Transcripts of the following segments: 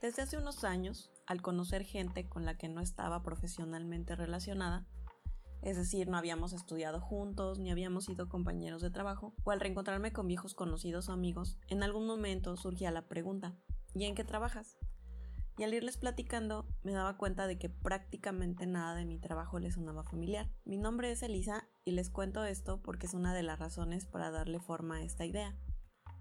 Desde hace unos años, al conocer gente con la que no estaba profesionalmente relacionada, es decir, no habíamos estudiado juntos, ni habíamos sido compañeros de trabajo, o al reencontrarme con viejos conocidos o amigos, en algún momento surgía la pregunta, ¿y en qué trabajas? Y al irles platicando, me daba cuenta de que prácticamente nada de mi trabajo les sonaba familiar. Mi nombre es Elisa y les cuento esto porque es una de las razones para darle forma a esta idea.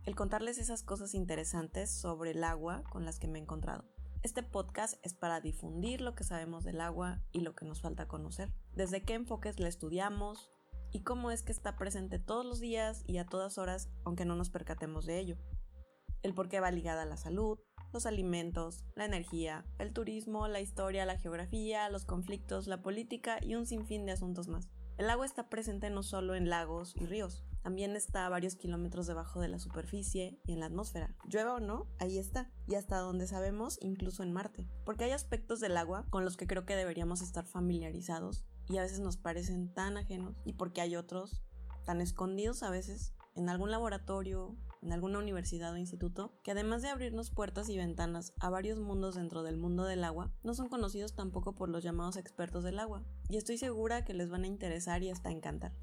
El contarles esas cosas interesantes sobre el agua con las que me he encontrado. Este podcast es para difundir lo que sabemos del agua y lo que nos falta conocer. Desde qué enfoques la estudiamos y cómo es que está presente todos los días y a todas horas aunque no nos percatemos de ello. El por qué va ligada a la salud, los alimentos, la energía, el turismo, la historia, la geografía, los conflictos, la política y un sinfín de asuntos más. El agua está presente no solo en lagos y ríos, también está a varios kilómetros debajo de la superficie y en la atmósfera. Llueva o no, ahí está. Y hasta donde sabemos, incluso en Marte. Porque hay aspectos del agua con los que creo que deberíamos estar familiarizados y a veces nos parecen tan ajenos y porque hay otros tan escondidos a veces en algún laboratorio en alguna universidad o instituto, que además de abrirnos puertas y ventanas a varios mundos dentro del mundo del agua, no son conocidos tampoco por los llamados expertos del agua, y estoy segura que les van a interesar y hasta encantar.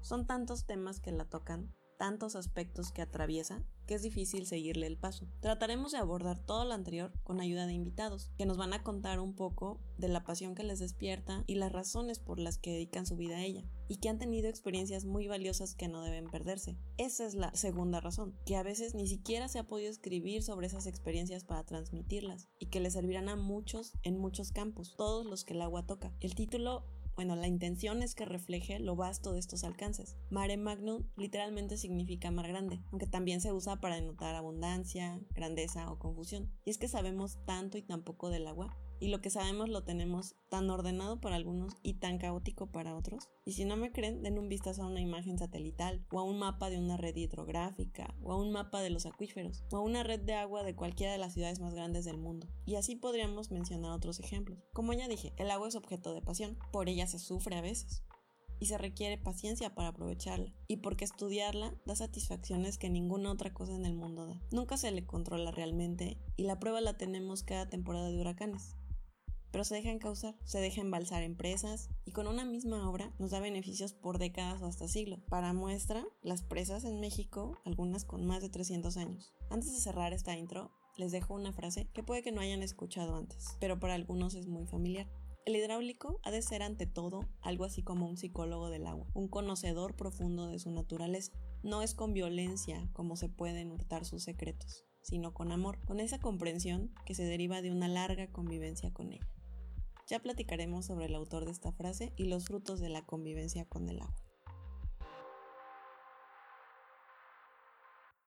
Son tantos temas que la tocan tantos aspectos que atraviesa que es difícil seguirle el paso. Trataremos de abordar todo lo anterior con ayuda de invitados, que nos van a contar un poco de la pasión que les despierta y las razones por las que dedican su vida a ella, y que han tenido experiencias muy valiosas que no deben perderse. Esa es la segunda razón, que a veces ni siquiera se ha podido escribir sobre esas experiencias para transmitirlas, y que le servirán a muchos en muchos campos, todos los que el agua toca. El título bueno, la intención es que refleje lo vasto de estos alcances. Mare magnum literalmente significa mar grande, aunque también se usa para denotar abundancia, grandeza o confusión. Y es que sabemos tanto y tan poco del agua y lo que sabemos lo tenemos tan ordenado para algunos y tan caótico para otros. Y si no me creen, den un vistazo a una imagen satelital, o a un mapa de una red hidrográfica, o a un mapa de los acuíferos, o a una red de agua de cualquiera de las ciudades más grandes del mundo. Y así podríamos mencionar otros ejemplos. Como ya dije, el agua es objeto de pasión, por ella se sufre a veces y se requiere paciencia para aprovecharla, y porque estudiarla da satisfacciones que ninguna otra cosa en el mundo da. Nunca se le controla realmente, y la prueba la tenemos cada temporada de huracanes pero se deja encauzar, se deja embalsar empresas y con una misma obra nos da beneficios por décadas o hasta siglos. Para muestra, las presas en México, algunas con más de 300 años. Antes de cerrar esta intro, les dejo una frase que puede que no hayan escuchado antes, pero para algunos es muy familiar. El hidráulico ha de ser ante todo algo así como un psicólogo del agua, un conocedor profundo de su naturaleza. No es con violencia como se pueden hurtar sus secretos, sino con amor, con esa comprensión que se deriva de una larga convivencia con ella. Ya platicaremos sobre el autor de esta frase y los frutos de la convivencia con el agua.